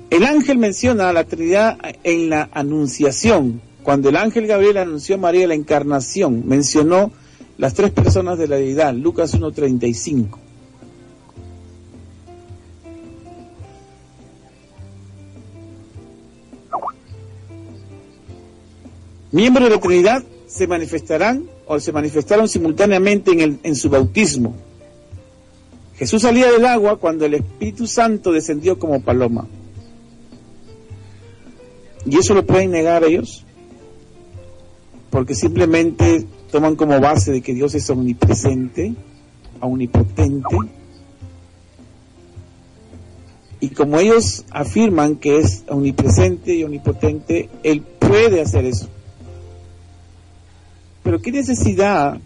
El ángel menciona a la Trinidad en la Anunciación. Cuando el ángel Gabriel anunció a María la encarnación, mencionó las tres personas de la deidad, Lucas 1.35. Miembros de la Trinidad se manifestarán o se manifestaron simultáneamente en, el, en su bautismo. Jesús salía del agua cuando el Espíritu Santo descendió como paloma. ¿Y eso lo pueden negar ellos? Porque simplemente toman como base de que Dios es omnipresente, omnipotente. Y como ellos afirman que es omnipresente y omnipotente, Él puede hacer eso. Pero ¿qué necesidad,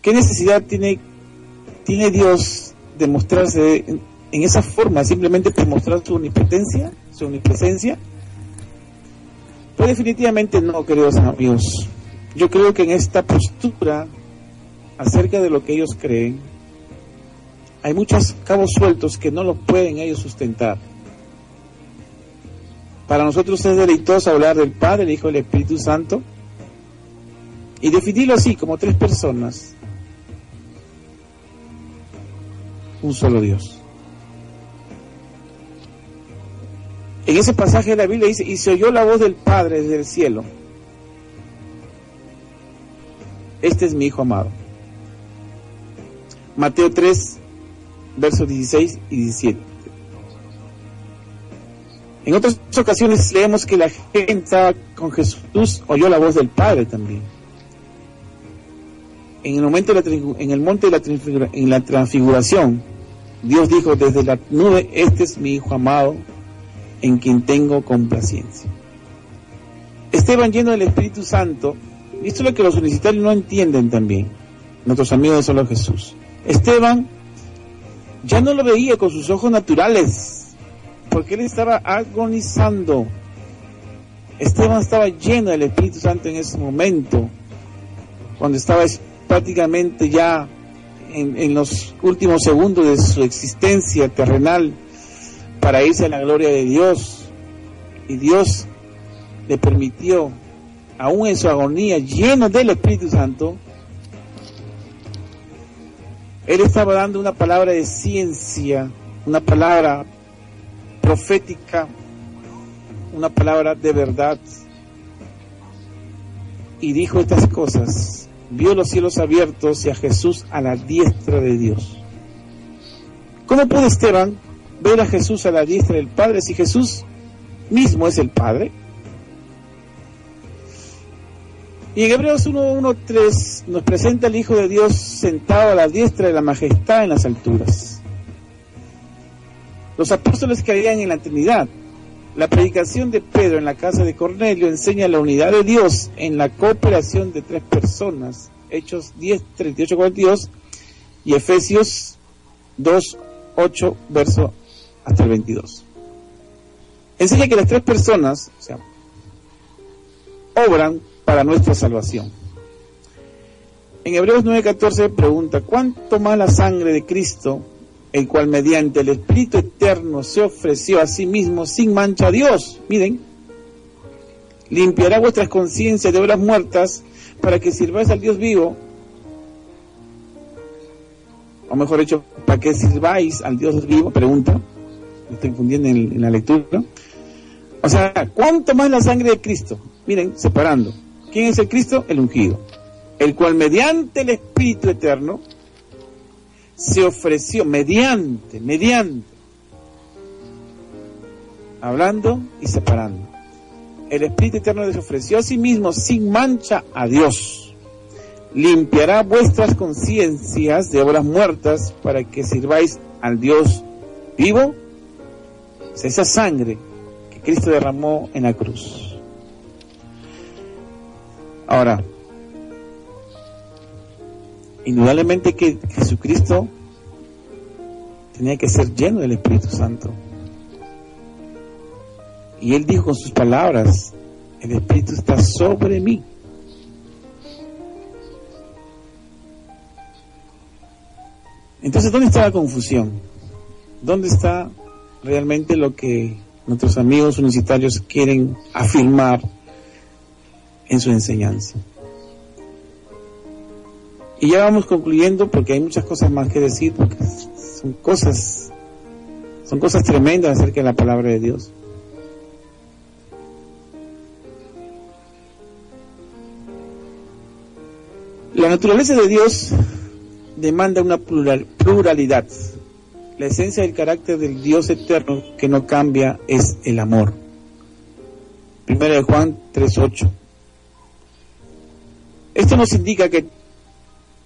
qué necesidad tiene, tiene Dios de mostrarse en esa forma, simplemente por mostrar su omnipotencia, su omnipresencia? Pues definitivamente no, queridos amigos. Yo creo que en esta postura acerca de lo que ellos creen, hay muchos cabos sueltos que no lo pueden ellos sustentar. Para nosotros es deleitoso hablar del Padre, el Hijo y el Espíritu Santo y definirlo así, como tres personas. Un solo Dios. En ese pasaje de la Biblia dice, y se oyó la voz del Padre desde el cielo. Este es mi Hijo amado. Mateo 3, versos 16 y 17. En otras ocasiones leemos que la gente estaba con Jesús, oyó la voz del Padre también. En el, momento de la, en el monte de la, en la transfiguración, Dios dijo desde la nube, este es mi Hijo amado, en quien tengo complacencia. Esteban lleno del Espíritu Santo, y esto es lo que los universitarios no entienden también, nuestros amigos de solo Jesús. Esteban ya no lo veía con sus ojos naturales, porque él estaba agonizando. Esteban estaba lleno del Espíritu Santo en ese momento, cuando estaba prácticamente ya en, en los últimos segundos de su existencia terrenal para irse a la gloria de Dios. Y Dios le permitió, aún en su agonía, lleno del Espíritu Santo, él estaba dando una palabra de ciencia, una palabra profética, una palabra de verdad. Y dijo estas cosas. Vio los cielos abiertos y a Jesús a la diestra de Dios. ¿Cómo pudo Esteban ver a Jesús a la diestra del Padre si Jesús mismo es el Padre? Y en Hebreos 1.1.3 nos presenta el Hijo de Dios sentado a la diestra de la majestad en las alturas. Los apóstoles creían en la Trinidad. La predicación de Pedro en la casa de Cornelio enseña la unidad de Dios en la cooperación de tres personas. Hechos 10, 38, 42 y Efesios 2, 8, verso hasta el 22. Enseña que las tres personas, o sea, obran para nuestra salvación. En Hebreos 9:14 pregunta, ¿cuánto más la sangre de Cristo, el cual mediante el Espíritu Eterno se ofreció a sí mismo sin mancha a Dios? Miren, limpiará vuestras conciencias de obras muertas para que sirváis al Dios vivo, o mejor dicho, para que sirváis al Dios vivo, pregunta, me estoy confundiendo en, en la lectura. O sea, ¿cuánto más la sangre de Cristo? Miren, separando ¿Quién es el Cristo? El ungido. El cual mediante el Espíritu Eterno se ofreció, mediante, mediante, hablando y separando. El Espíritu Eterno les ofreció a sí mismo sin mancha a Dios. Limpiará vuestras conciencias de obras muertas para que sirváis al Dios vivo. Es esa sangre que Cristo derramó en la cruz. Ahora, indudablemente que Jesucristo tenía que ser lleno del Espíritu Santo. Y él dijo con sus palabras, el Espíritu está sobre mí. Entonces, ¿dónde está la confusión? ¿Dónde está realmente lo que nuestros amigos universitarios quieren afirmar en su enseñanza. Y ya vamos concluyendo porque hay muchas cosas más que decir, porque son cosas, son cosas tremendas acerca de la palabra de Dios. La naturaleza de Dios demanda una pluralidad. La esencia del carácter del Dios eterno que no cambia es el amor. Primera de Juan 3.8. Esto nos indica que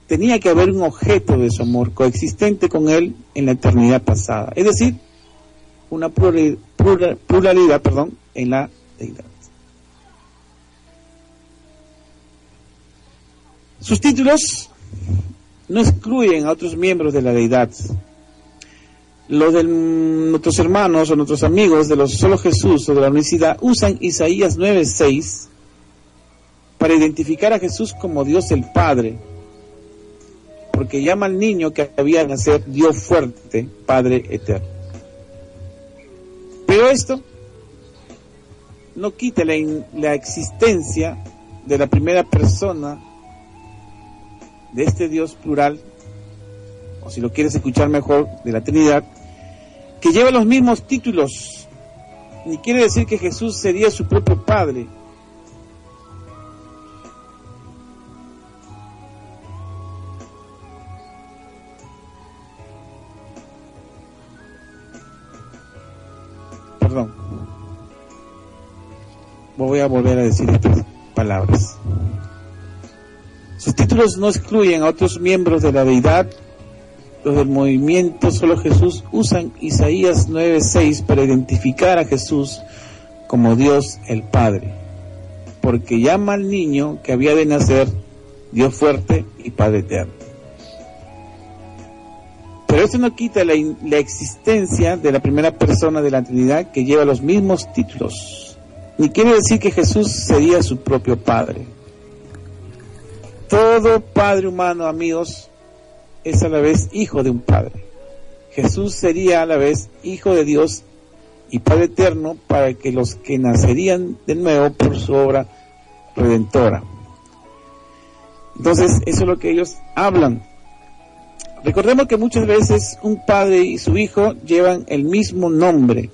tenía que haber un objeto de su amor coexistente con él en la eternidad pasada, es decir, una pluralidad, perdón, en la deidad. Sus títulos no excluyen a otros miembros de la deidad. Los de nuestros hermanos o nuestros amigos de los solo Jesús o de la universidad usan Isaías 9:6 para identificar a Jesús como Dios el Padre, porque llama al niño que había de nacer Dios fuerte, Padre eterno. Pero esto no quita la, la existencia de la primera persona de este Dios plural, o si lo quieres escuchar mejor, de la Trinidad, que lleva los mismos títulos, ni quiere decir que Jesús sería su propio Padre. Perdón. Voy a volver a decir estas palabras. Sus títulos no excluyen a otros miembros de la deidad los del movimiento Solo Jesús usan Isaías 9:6 para identificar a Jesús como Dios el Padre, porque llama al niño que había de nacer Dios fuerte y Padre eterno. Pero esto no quita la existencia de la primera persona de la Trinidad que lleva los mismos títulos, ni quiere decir que Jesús sería su propio Padre. Todo Padre humano, amigos, es a la vez hijo de un Padre. Jesús sería a la vez hijo de Dios y Padre eterno para que los que nacerían de nuevo por su obra redentora. Entonces, eso es lo que ellos hablan. Recordemos que muchas veces un padre y su hijo llevan el mismo nombre.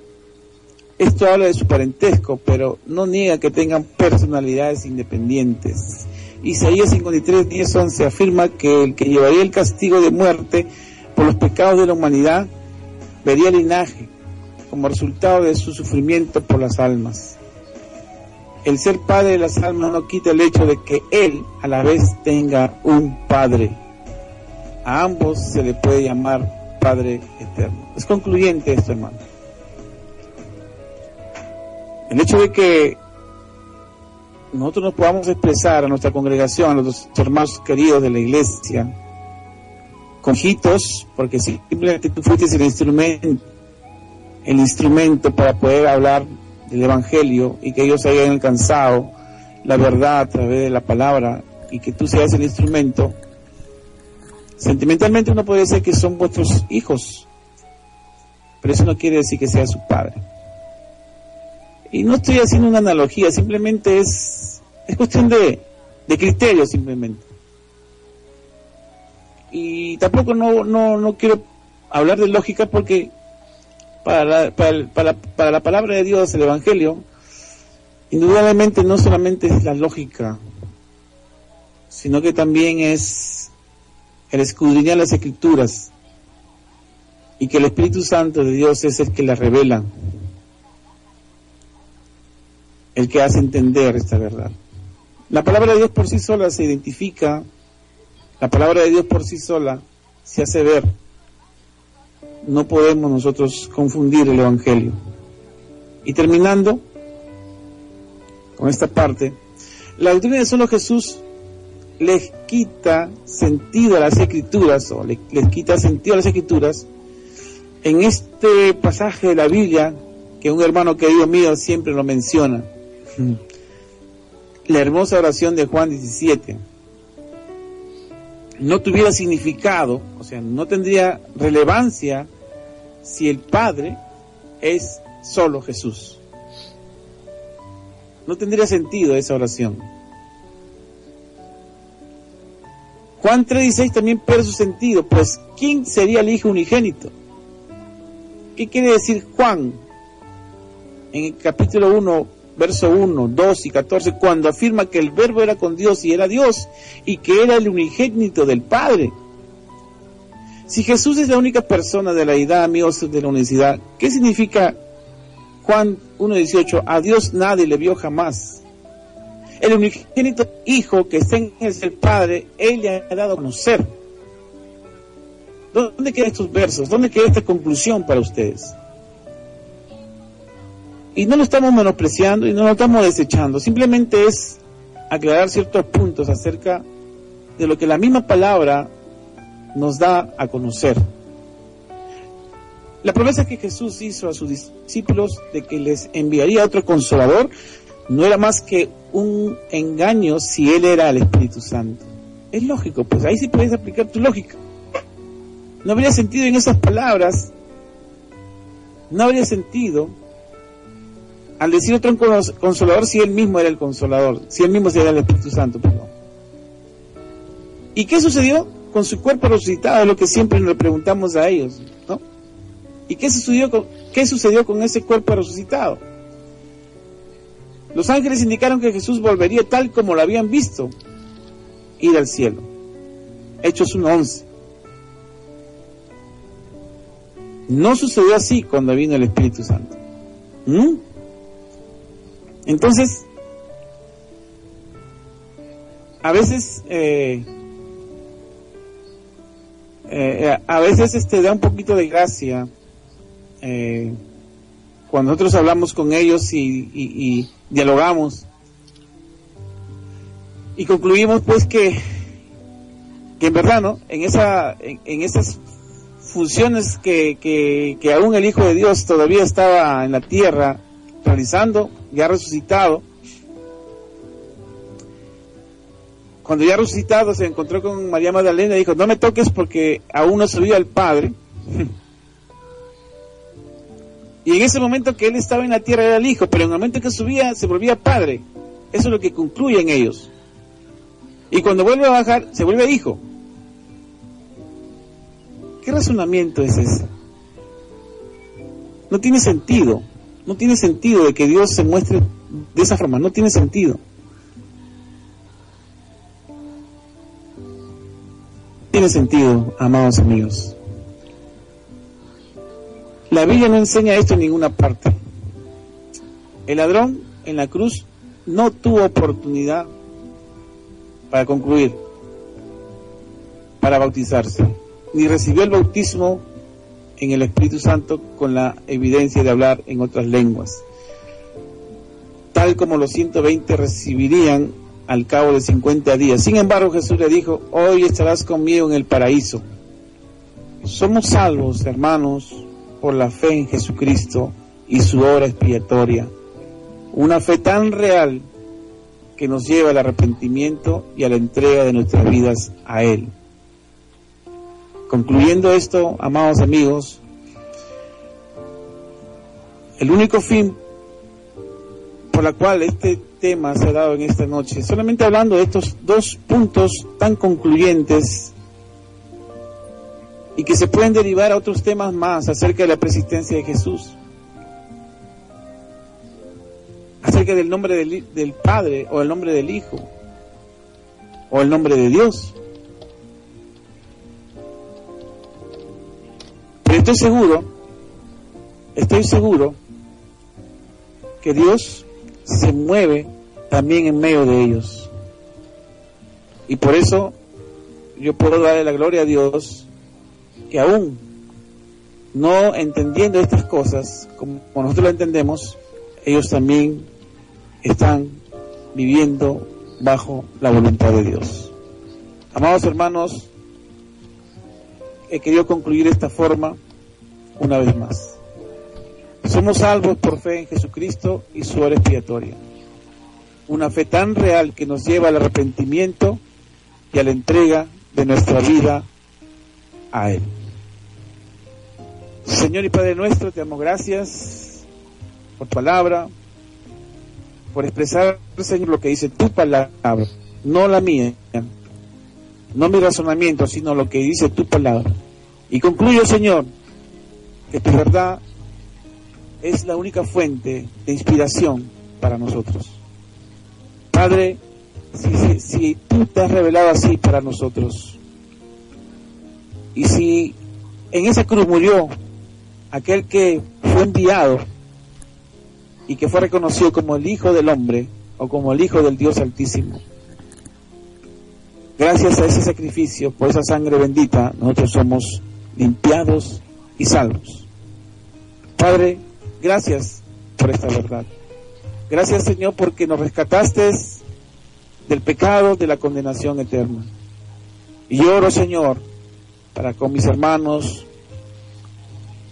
Esto habla de su parentesco, pero no niega que tengan personalidades independientes. Isaías 53, 10, 11 afirma que el que llevaría el castigo de muerte por los pecados de la humanidad vería linaje como resultado de su sufrimiento por las almas. El ser padre de las almas no quita el hecho de que él a la vez tenga un padre. A ambos se le puede llamar Padre Eterno. Es concluyente esto, hermano. El hecho de que nosotros nos podamos expresar a nuestra congregación, a nuestros hermanos queridos de la iglesia, con hitos, porque simplemente tú fuiste el instrumento, el instrumento para poder hablar del Evangelio y que ellos hayan alcanzado la verdad a través de la palabra y que tú seas el instrumento. Sentimentalmente uno puede decir que son vuestros hijos, pero eso no quiere decir que sea su padre. Y no estoy haciendo una analogía, simplemente es, es cuestión de, de criterio simplemente. Y tampoco no, no, no quiero hablar de lógica porque para para, para, para la palabra de Dios, el Evangelio, indudablemente no solamente es la lógica, sino que también es el escudriñar las escrituras y que el Espíritu Santo de Dios es el que las revela el que hace entender esta verdad. La palabra de Dios por sí sola se identifica, la palabra de Dios por sí sola se hace ver. No podemos nosotros confundir el Evangelio. Y terminando con esta parte, la doctrina de solo Jesús les quita sentido a las escrituras, o les, les quita sentido a las escrituras, en este pasaje de la Biblia, que un hermano querido mío siempre lo menciona, la hermosa oración de Juan 17 no tuviera significado, o sea, no tendría relevancia si el Padre es solo Jesús. No tendría sentido esa oración. Juan 3.16 también pierde su sentido, pues ¿quién sería el Hijo unigénito? ¿Qué quiere decir Juan? En el capítulo 1, verso 1, 2 y 14, cuando afirma que el verbo era con Dios y era Dios y que era el unigénito del Padre. Si Jesús es la única persona de la edad, amigos de la universidad, ¿qué significa Juan 1.18? A Dios nadie le vio jamás. El unigénito Hijo que está en el Padre, Él le ha dado a conocer. ¿Dónde quedan estos versos? ¿Dónde queda esta conclusión para ustedes? Y no lo estamos menospreciando y no lo estamos desechando, simplemente es aclarar ciertos puntos acerca de lo que la misma palabra nos da a conocer. La promesa que Jesús hizo a sus discípulos de que les enviaría otro consolador no era más que un engaño si Él era el Espíritu Santo. Es lógico, pues ahí sí puedes aplicar tu lógica. No habría sentido en esas palabras, no habría sentido al decir otro consolador si Él mismo era el consolador, si Él mismo era el Espíritu Santo, perdón. ¿Y qué sucedió con su cuerpo resucitado? Es lo que siempre le preguntamos a ellos, ¿no? ¿Y qué sucedió con, qué sucedió con ese cuerpo resucitado? Los ángeles indicaron que Jesús volvería tal como lo habían visto ir al cielo. Hechos 1.11. No sucedió así cuando vino el Espíritu Santo. ¿Mm? Entonces, a veces, eh, eh, a veces este da un poquito de gracia eh, cuando nosotros hablamos con ellos y, dialogamos y concluimos pues que, que en verdad, ¿no? En, esa, en, esas funciones que, que, que, aún el Hijo de Dios todavía estaba en la tierra realizando, ya resucitado, cuando ya resucitado se encontró con María Magdalena y dijo, no me toques porque aún no subió al Padre. [LAUGHS] Y en ese momento que él estaba en la tierra era el hijo, pero en el momento que subía se volvía padre. Eso es lo que concluyen ellos. Y cuando vuelve a bajar, se vuelve hijo. ¿Qué razonamiento es ese? No tiene sentido. No tiene sentido de que Dios se muestre de esa forma. No tiene sentido. Tiene sentido, amados amigos. La Biblia no enseña esto en ninguna parte. El ladrón en la cruz no tuvo oportunidad para concluir, para bautizarse, ni recibió el bautismo en el Espíritu Santo con la evidencia de hablar en otras lenguas, tal como los 120 recibirían al cabo de 50 días. Sin embargo, Jesús le dijo, hoy estarás conmigo en el paraíso. Somos salvos, hermanos, por la fe en Jesucristo y su obra expiatoria. Una fe tan real que nos lleva al arrepentimiento y a la entrega de nuestras vidas a Él. Concluyendo esto, amados amigos, el único fin por la cual este tema se ha dado en esta noche, solamente hablando de estos dos puntos tan concluyentes y que se pueden derivar a otros temas más acerca de la persistencia de Jesús, acerca del nombre del, Padre o el nombre del Hijo o el nombre de Dios. Estoy seguro, estoy seguro que Dios se mueve también en medio de ellos. Y por eso yo puedo darle la gloria a Dios que aún no entendiendo estas cosas como nosotros lo entendemos, ellos también están viviendo bajo la voluntad de Dios. Amados hermanos, he querido concluir de esta forma una vez más. Somos salvos por fe en Jesucristo y su obra expiatoria. Una fe tan real que nos lleva al arrepentimiento y a la entrega de nuestra vida a Él. Señor y Padre nuestro, te damos gracias por palabra, por expresar, Señor, lo que dice tu palabra, no la mía, no mi razonamiento, sino lo que dice tu palabra. Y concluyo, Señor, que tu verdad es la única fuente de inspiración para nosotros. Padre, si, si, tú te has revelado así para nosotros, y si en esa cruz murió aquel que fue enviado y que fue reconocido como el Hijo del Hombre o como el Hijo del Dios Altísimo. Gracias a ese sacrificio, por esa sangre bendita, nosotros somos limpiados y salvos. Padre, gracias por esta verdad. Gracias Señor porque nos rescataste del pecado, de la condenación eterna. Y oro Señor para con mis hermanos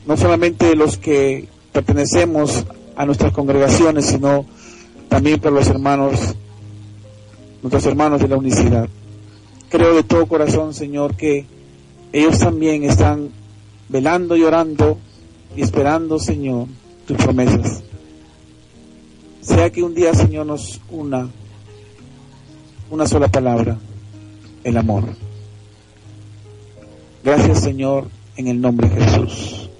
no solamente los que pertenecemos a nuestras congregaciones, sino también para los hermanos, nuestros hermanos de la unicidad. Creo de todo corazón, Señor, que ellos también están velando y orando y esperando, Señor, tus promesas. Sea que un día, Señor, nos una una sola palabra, el amor. Gracias, Señor, en el nombre de Jesús.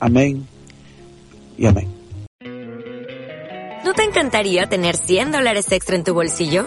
Amén y amén. ¿No te encantaría tener 100 dólares extra en tu bolsillo?